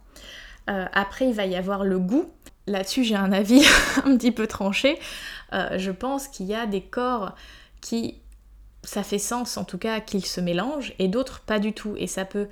euh, après, il va y avoir le goût. Là-dessus, j'ai un avis un petit peu tranché. Euh, je pense qu'il y a des corps qui, ça fait sens en tout cas qu'ils se mélangent et d'autres pas du tout. Et ça peut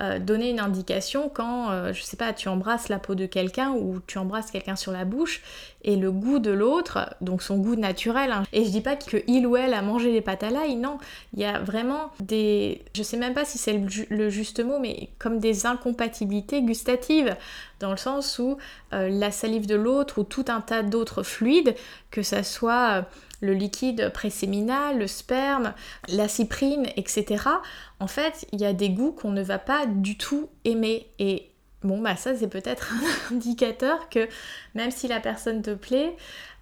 euh, donner une indication quand, euh, je sais pas, tu embrasses la peau de quelqu'un ou tu embrasses quelqu'un sur la bouche et le goût de l'autre, donc son goût naturel. Hein. Et je dis pas que il ou elle a mangé les pâtes à l'ail, non. Il y a vraiment des, je sais même pas si c'est le, juste mot, mais comme des incompatibilités gustatives, dans le sens où euh, la salive de l'autre ou tout un tas d'autres fluides, que ça soit le liquide préséminal, le sperme, la cyprine, etc. En fait, il y a des goûts qu'on ne va pas du tout aimer. Et bon, bah ça, c'est peut-être un indicateur que même si la personne te plaît,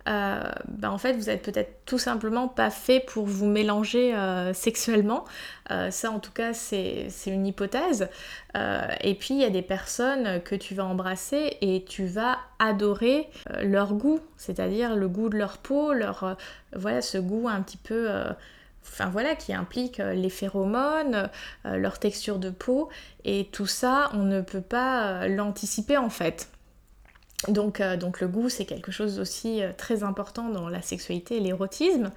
bah, en fait vous êtes peut-être tout simplement pas fait pour vous mélanger euh, sexuellement. Euh, ça en tout cas c'est une hypothèse. et puis il y a des personnes que tu vas embrasser et tu vas adorer leur goût, c'est-à-dire le goût de leur peau, leur voilà ce goût un petit peu enfin voilà, qui implique les phéromones, leur texture de peau, et tout ça, on ne peut pas l'anticiper en fait. Donc, euh, donc le goût, c'est quelque chose aussi euh, très important dans la sexualité et l'érotisme.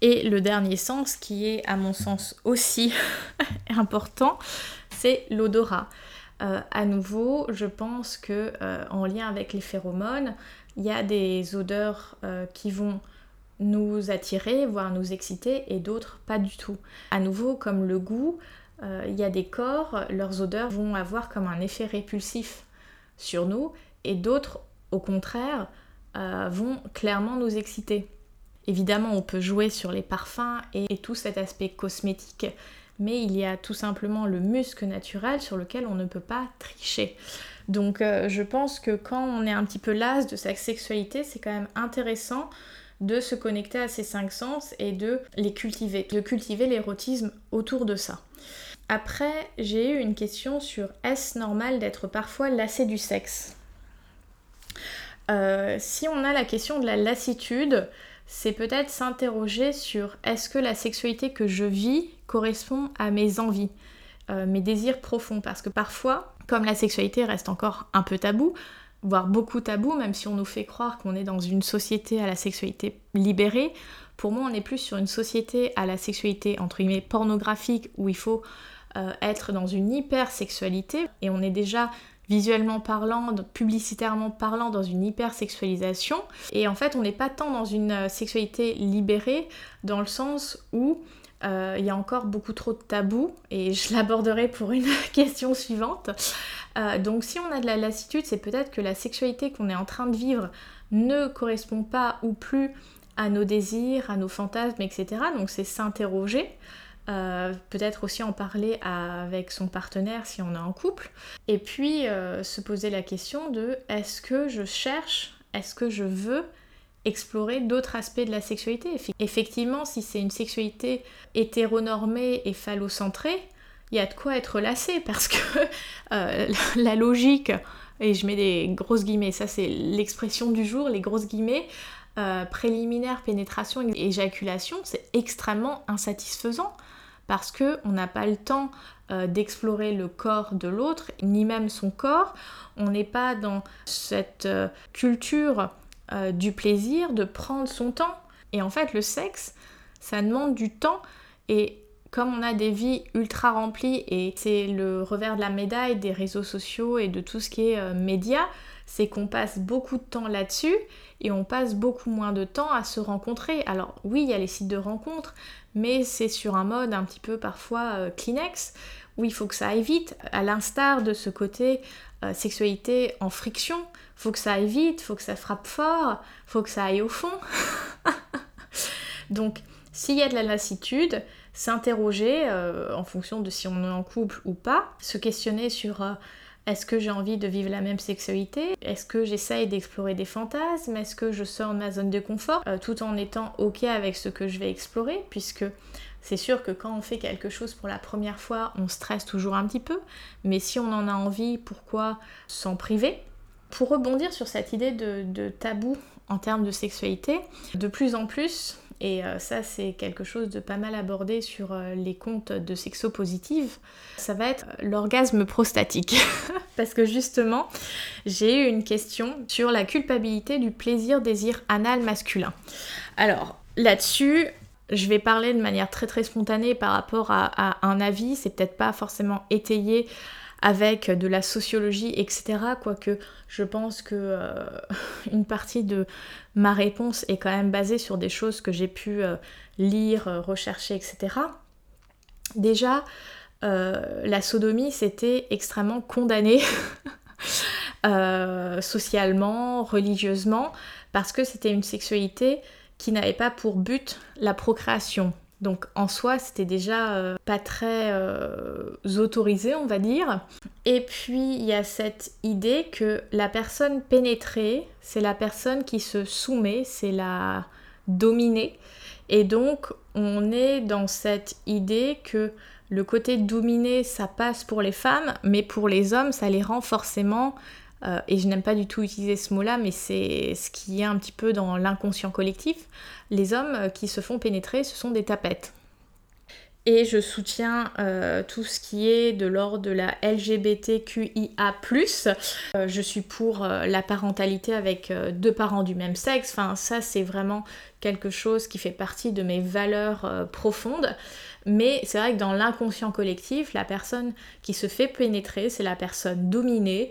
Et le dernier sens, qui est à mon sens aussi important, c'est l'odorat. Euh, à nouveau, je pense que en lien avec les phéromones, il y a des odeurs qui vont nous attirer, voire nous exciter, et d'autres pas du tout. À nouveau, comme le goût, il y a des corps, leurs odeurs vont avoir comme un effet répulsif sur nous, et d'autres, au contraire, euh, vont clairement nous exciter. Évidemment, on peut jouer sur les parfums et, tout cet aspect cosmétique, mais il y a tout simplement le muscle naturel sur lequel on ne peut pas tricher. Donc euh, je pense que quand on est un petit peu las de sa sexualité, c'est quand même intéressant de se connecter à ces cinq sens et de les cultiver, de cultiver l'érotisme autour de ça. Après, j'ai eu une question sur est-ce normal d'être parfois lassé du sexe? Euh, si on a la question de la lassitude, c'est peut-être s'interroger sur est-ce que la sexualité que je vis correspond à mes envies, euh, mes désirs profonds. Parce que parfois, comme la sexualité reste encore un peu tabou, voire beaucoup tabou, même si on nous fait croire qu'on est dans une société à la sexualité libérée, pour moi on est plus sur une société à la sexualité entre guillemets pornographique où il faut euh, être dans une hypersexualité et on est déjà visuellement parlant, publicitairement parlant, dans une hypersexualisation. Et en fait, on n'est pas tant dans une euh, sexualité libérée, dans le sens où euh, il y a encore beaucoup trop de tabous, et je l'aborderai pour une question suivante. Euh, donc si on a de la lassitude, c'est peut-être que la sexualité qu'on est en train de vivre ne correspond pas ou plus à nos désirs, à nos fantasmes, etc. Donc c'est s'interroger. Peut-être aussi en parler avec son partenaire si on est en couple. Et puis se poser la question de est-ce que je cherche, est-ce que je veux explorer d'autres aspects de la sexualité? Effectivement, si c'est une sexualité hétéronormée et phallocentrée, il y a de quoi être lassé parce que euh, la logique, et je mets des grosses guillemets, ça c'est l'expression du jour, les grosses guillemets, euh, préliminaire, pénétration, éjaculation, c'est extrêmement insatisfaisant parce qu'on n'a pas le temps euh, d'explorer le corps de l'autre, ni même son corps. On n'est pas dans cette culture euh, du plaisir, de prendre son temps. Et en fait, le sexe, ça demande du temps. Et comme on a des vies ultra remplies, et c'est le revers de la médaille des réseaux sociaux et de tout ce qui est euh, média, c'est qu'on passe beaucoup de temps là-dessus et on passe beaucoup moins de temps à se rencontrer. Alors oui, il y a les sites de rencontres, mais c'est sur un mode un petit peu parfois euh, Kleenex, où il faut que ça aille vite, à l'instar de ce côté sexualité en friction faut que ça aille vite, faut que ça frappe fort, faut que ça aille au fond. Donc, s'il y a de la lassitude, s'interroger euh, en fonction de si on est en couple ou pas, se questionner sur euh, est-ce que j'ai envie de vivre la même sexualité? Est-ce que j'essaye d'explorer des fantasmes? Est-ce que je sors de ma zone de confort? Euh, tout en étant ok avec ce que je vais explorer Puisque c'est sûr que quand on fait quelque chose pour la première fois, on stresse toujours un petit peu, mais si on en a envie, pourquoi s'en priver? Pour rebondir sur cette idée de, tabou en termes de sexualité, de plus en plus, et euh, ça c'est quelque chose de pas mal abordé sur euh, les comptes de sexo-positive, ça va être l'orgasme prostatique. Parce que justement, j'ai eu une question sur la culpabilité du plaisir-désir anal masculin. Alors là-dessus, je vais parler de manière très très spontanée par rapport à un avis, c'est peut-être pas forcément étayé avec de la sociologie, etc. Quoique je pense que euh, une partie de ma réponse est quand même basée sur des choses que j'ai pu euh, lire, euh, rechercher, etc. Déjà, la sodomie, c'était extrêmement condamné socialement, religieusement, parce que c'était une sexualité qui n'avait pas pour but la procréation. Donc en soi, c'était déjà euh, pas très euh, autorisé, on va dire. Et puis il y a cette idée que la personne pénétrée, c'est la personne qui se soumet, c'est la dominée. Et donc on est dans cette idée que le côté dominé, ça passe pour les femmes, mais pour les hommes, ça les rend forcément euh, et je n'aime pas du tout utiliser ce mot-là, mais c'est ce qui est un petit peu dans l'inconscient collectif, les hommes euh, qui se font pénétrer, ce sont des tapettes. Et je soutiens euh, tout ce qui est de l'ordre de la LGBTQIA. je suis pour la parentalité avec deux parents du même sexe. Enfin, ça, c'est vraiment quelque chose qui fait partie de mes valeurs profondes. Mais c'est vrai que dans l'inconscient collectif, la personne qui se fait pénétrer, c'est la personne dominée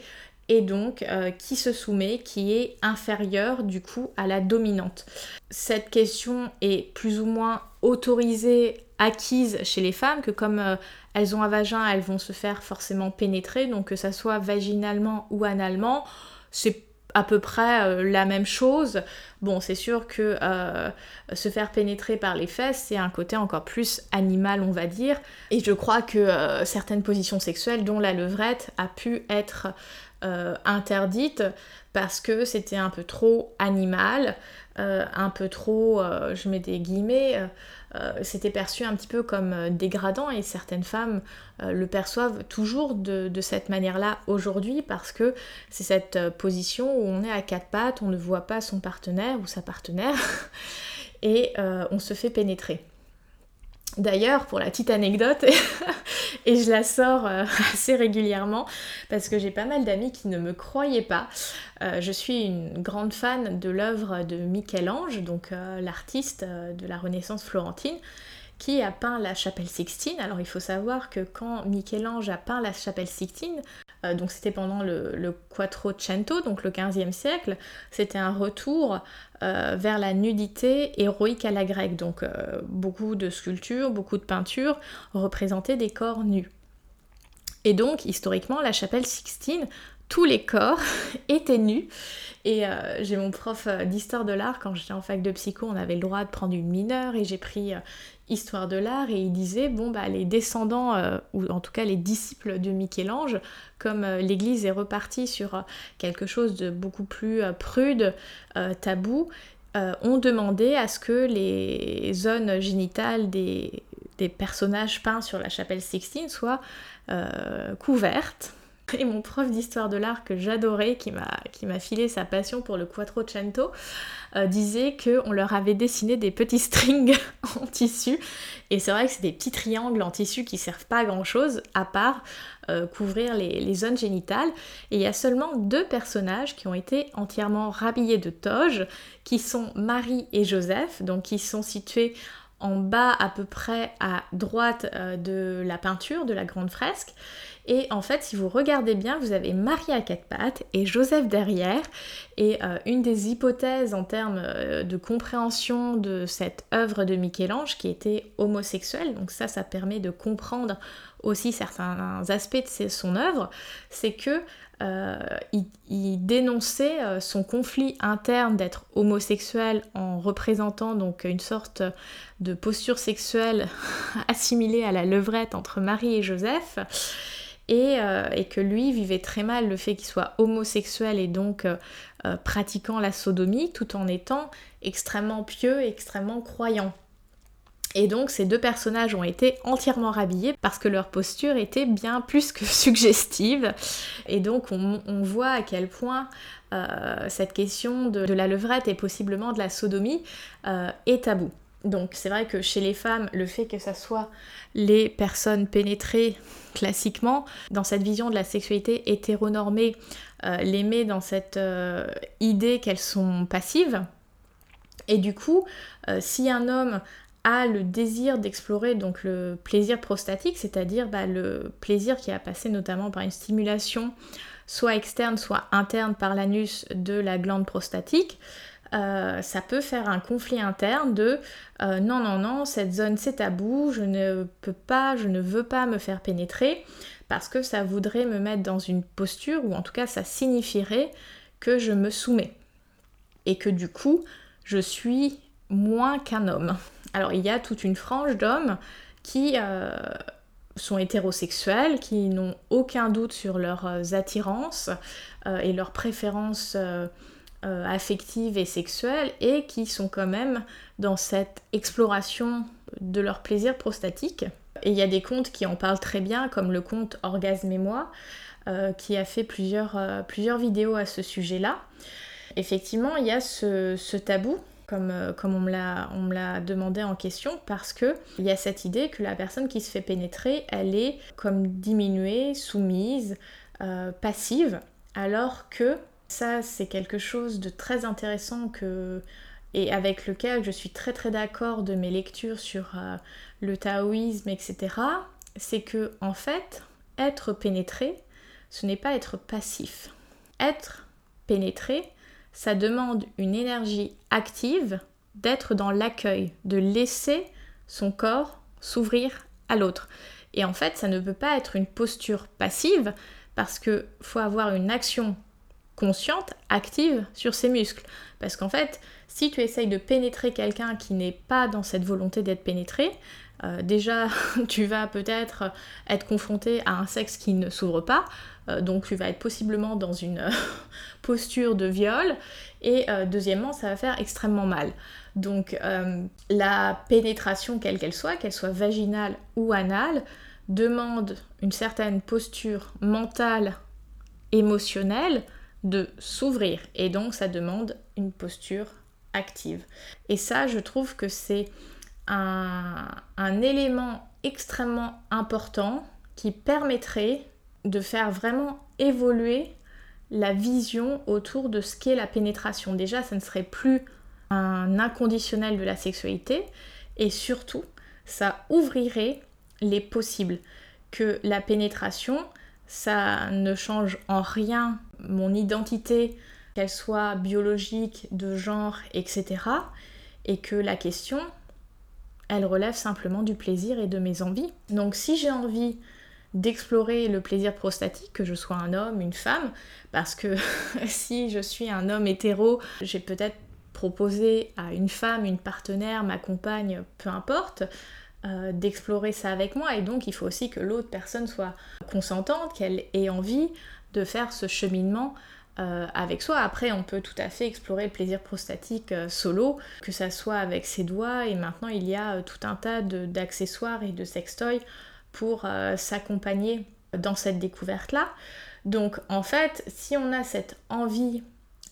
et donc euh, qui se soumet, qui est inférieur du coup à la dominante. Cette question est plus ou moins autorisée, acquise chez les femmes, que comme euh, elles ont un vagin, elles vont se faire forcément pénétrer, donc que ça soit vaginalement ou analement, c'est à peu près euh, la même chose. Bon, c'est sûr que se faire pénétrer par les fesses, c'est un côté encore plus animal, on va dire. Et je crois que certaines positions sexuelles, dont la levrette, a pu être euh, interdite parce que c'était un peu trop animal, euh, un peu trop, euh, je mets des guillemets, c'était perçu un petit peu comme dégradant et certaines femmes le perçoivent toujours de, de cette manière-là aujourd'hui parce que c'est cette position où on est à quatre pattes, on ne voit pas son partenaire ou sa partenaire et on se fait pénétrer. D'ailleurs, pour la petite anecdote, et je la sors euh, assez régulièrement parce que j'ai pas mal d'amis qui ne me croyaient pas. Euh, je suis une grande fan de l'œuvre de Michel-Ange, donc euh, l'artiste de la Renaissance florentine, qui a peint la chapelle Sixtine. Alors il faut savoir que quand Michel-Ange a peint la chapelle Sixtine, euh, donc c'était pendant le, Quattrocento, donc le 15e siècle, c'était un retour euh, vers la nudité héroïque à la grecque. Donc euh, beaucoup de sculptures, beaucoup de peintures représentaient des corps nus. Et donc, historiquement, la chapelle Sixtine, tous les corps étaient nus. Et euh, j'ai mon prof euh, d'histoire de l'art, quand j'étais en fac de psycho, on avait le droit de prendre une mineure et j'ai pris euh, histoire de l'art et il disait, bon, bah, les descendants, ou en tout cas les disciples de Michel-Ange, comme l'Église est repartie sur quelque chose de beaucoup plus prude, tabou, ont demandé à ce que les zones génitales des, des personnages peints sur la chapelle Sixtine soient couvertes et mon prof d'histoire de l'art que j'adorais, qui m'a filé sa passion pour le Quattrocento, euh, disait qu'on leur avait dessiné des petits strings en tissu. Et c'est vrai que c'est des petits triangles en tissu qui servent pas à grand chose, à part euh, couvrir les, les, zones génitales. Et il y a seulement deux personnages qui ont été entièrement rhabillés de toge, qui sont Marie et Joseph, donc qui sont situés en bas à peu près à droite euh, de la peinture, de la grande fresque. Et en fait, si vous regardez bien, vous avez Marie à quatre pattes et Joseph derrière. Et euh, une des hypothèses en termes euh, de compréhension de cette œuvre de Michel-Ange qui était homosexuelle, donc ça, ça permet de comprendre aussi certains aspects de son œuvre, c'est que euh, il, dénonçait son conflit interne d'être homosexuel en représentant donc une sorte de posture sexuelle assimilée à la levrette entre Marie et Joseph. Euh, et, que lui vivait très mal le fait qu'il soit homosexuel et donc euh, euh, pratiquant la sodomie tout en étant extrêmement pieux et extrêmement croyant. Et donc ces deux personnages ont été entièrement rhabillés parce que leur posture était bien plus que suggestive. Et donc on, voit à quel point cette question de, la levrette et possiblement de la sodomie est tabou. Donc c'est vrai que chez les femmes, le fait que ça soit les personnes pénétrées classiquement, dans cette vision de la sexualité hétéronormée, euh, les met dans cette euh, idée qu'elles sont passives. Et du coup, euh, si un homme le désir d'explorer donc le plaisir prostatique, c'est-à-dire bah, le plaisir qui a passé notamment par une stimulation soit externe, soit interne par l'anus de la glande prostatique, euh, ça peut faire un conflit interne de euh, non, non, non, cette zone c'est tabou, je ne peux pas, je ne veux pas me faire pénétrer parce que ça voudrait me mettre dans une posture ou en tout cas ça signifierait que je me soumets et que du coup je suis moins qu'un homme. Alors il y a toute une frange d'hommes qui euh, sont hétérosexuels, qui n'ont aucun doute sur leurs attirances et leurs préférences euh, affectives et sexuelles et qui sont quand même dans cette exploration de leur plaisir prostatique. Et il y a des contes qui en parlent très bien, comme le conte Orgasme et moi, euh, qui a fait euh, plusieurs vidéos à ce sujet-là. Effectivement, il y a ce, tabou comme, comme, on me l'a demandé en question, parce qu'il y a cette idée que la personne qui se fait pénétrer, elle est comme diminuée, soumise, passive, alors que ça, c'est quelque chose de très intéressant que et avec lequel je suis très très d'accord de mes lectures sur euh, le taoïsme, etc. C'est que en fait, être pénétré, ce n'est pas être passif. Être pénétré, ça demande une énergie active d'être dans l'accueil, de laisser son corps s'ouvrir à l'autre. Et en fait, ça ne peut pas être une posture passive parce que faut avoir une action consciente, active sur ses muscles. Parce qu'en fait, si tu essayes de pénétrer quelqu'un qui n'est pas dans cette volonté d'être pénétré, euh, déjà tu vas peut-être être confronté à un sexe qui ne s'ouvre pas, donc tu vas être possiblement dans une posture de viol, et euh, deuxièmement ça va faire extrêmement mal. Donc la pénétration, quelle qu'elle soit, qu'elle soit vaginale ou anale, demande une certaine posture mentale, émotionnelle, de s'ouvrir et donc ça demande une posture active. Et ça, je trouve que c'est un, élément extrêmement important qui permettrait de faire vraiment évoluer la vision autour de ce qu'est la pénétration. Déjà, ça ne serait plus un inconditionnel de la sexualité et surtout, ça ouvrirait les possibles. Que la pénétration, ça ne change en rien mon identité, qu'elle soit biologique, de genre, etc. Et que la question, elle relève simplement du plaisir et de mes envies. Donc si j'ai envie d'explorer le plaisir prostatique, que je sois un homme, une femme, parce que si je suis un homme hétéro, j'ai peut-être proposé à une femme, une partenaire, ma compagne, peu importe, euh, d'explorer ça avec moi. Et donc il faut aussi que l'autre personne soit consentante, qu'elle ait envie de faire ce cheminement euh, avec soi. Après, on peut tout à fait explorer le plaisir prostatique euh, solo, que ça soit avec ses doigts, et maintenant il y a tout un tas d'accessoires et de sextoys pour euh, s'accompagner dans cette découverte-là. Donc en fait, si on a cette envie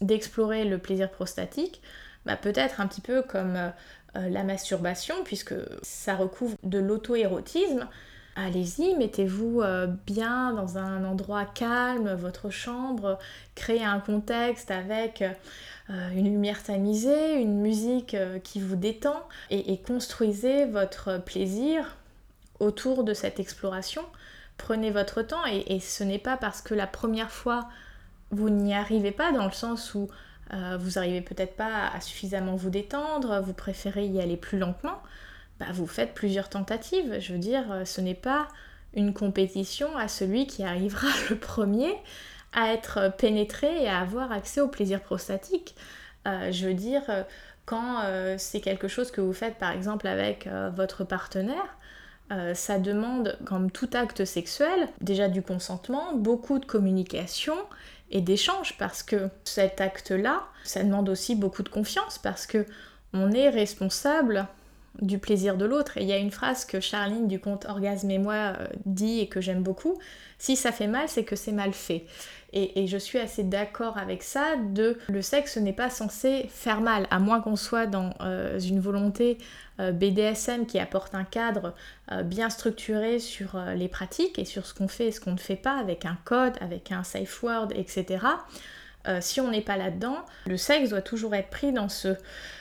d'explorer le plaisir prostatique, bah, peut-être un petit peu comme euh, euh, la masturbation, puisque ça recouvre de l'auto-érotisme, allez-y, mettez-vous bien dans un endroit calme, votre chambre, créez un contexte avec une lumière tamisée, une musique qui vous détend, et construisez votre plaisir autour de cette exploration. Prenez votre temps et, ce n'est pas parce que la première fois vous n'y arrivez pas dans le sens où euh, vous n'arrivez peut-être pas à suffisamment vous détendre, vous préférez y aller plus lentement, bah vous faites plusieurs tentatives. Je veux dire, euh, ce n'est pas une compétition à celui qui arrivera le premier à être pénétré et à avoir accès au plaisir prostatique. Euh, je veux dire, quand c'est quelque chose que vous faites par exemple avec votre partenaire, euh, ça demande, comme tout acte sexuel, déjà du consentement, beaucoup de communication et d'échange parce que cet acte-là, ça demande aussi beaucoup de confiance parce que on est responsable du plaisir de l'autre. Et il y a une phrase que Charline du compte Orgasme et moi euh, dit et que j'aime beaucoup, si ça fait mal, c'est que c'est mal fait. Et, je suis assez d'accord avec ça, de le sexe n'est pas censé faire mal, à moins qu'on soit dans euh, une volonté euh, BDSM qui apporte un cadre bien structuré sur les pratiques et sur ce qu'on fait et ce qu'on ne fait pas, avec un code, avec un safe word, etc. si on n'est pas là-dedans, le sexe doit toujours être pris dans ce,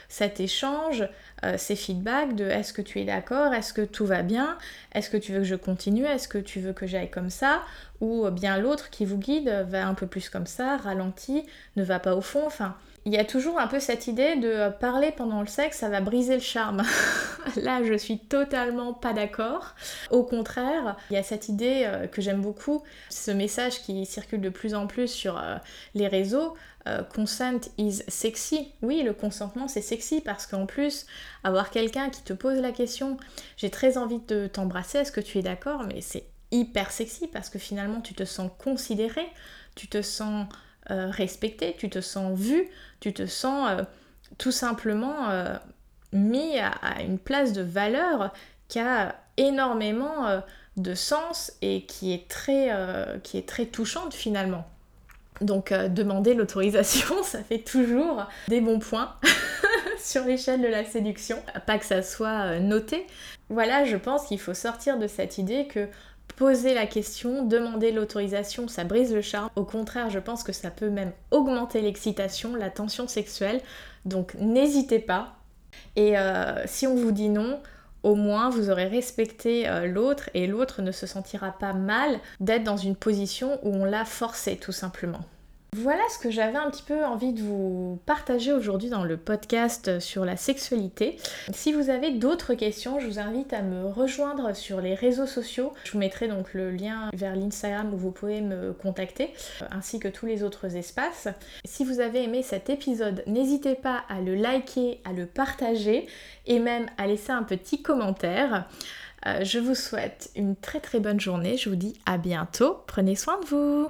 cet échange, euh, ces feedbacks de est-ce que tu es d'accord, est-ce que tout va bien, est-ce que tu veux que je continue, est-ce que tu veux que j'aille comme ça, ou bien l'autre qui vous guide va un peu plus comme ça, ralentit, ne va pas au fond, enfin il y a toujours un peu cette idée de parler pendant le sexe, ça va briser le charme. Là, je suis totalement pas d'accord. Au contraire, il y a cette idée euh, que j'aime beaucoup, ce message qui circule de plus en plus sur euh, les réseaux. Euh, consent is sexy. Oui, le consentement c'est sexy parce qu'en plus, avoir quelqu'un qui te pose la question, j'ai très envie de t'embrasser, est-ce que tu es d'accord? Mais c'est hyper sexy parce que finalement tu te sens considéré, tu te sens euh, respecté, tu te sens vu, tu te sens euh, tout simplement euh, mis à, une place de valeur qui a énormément de sens et très, qui est très touchante finalement. Donc demander l'autorisation, ça fait toujours des bons points sur l'échelle de la séduction. Pas que ça soit noté. Voilà, je pense qu'il faut sortir de cette idée que poser la question, demander l'autorisation, ça brise le charme. Au contraire, je pense que ça peut même augmenter l'excitation, la tension sexuelle. Donc n'hésitez pas. Et euh, si on vous dit non, au moins vous aurez respecté euh, l'autre et l'autre ne se sentira pas mal d'être dans une position où on l'a forcé tout simplement. Voilà ce que j'avais un petit peu envie de vous partager aujourd'hui dans le podcast sur la sexualité. Si vous avez d'autres questions, je vous invite à me rejoindre sur les réseaux sociaux. Je vous mettrai donc le lien vers l'Instagram où vous pouvez me contacter, ainsi que tous les autres espaces. Si vous avez aimé cet épisode, n'hésitez pas à le liker, à le partager et même à laisser un petit commentaire. Euh, je vous souhaite une très très bonne journée. Je vous dis à bientôt. Prenez soin de vous.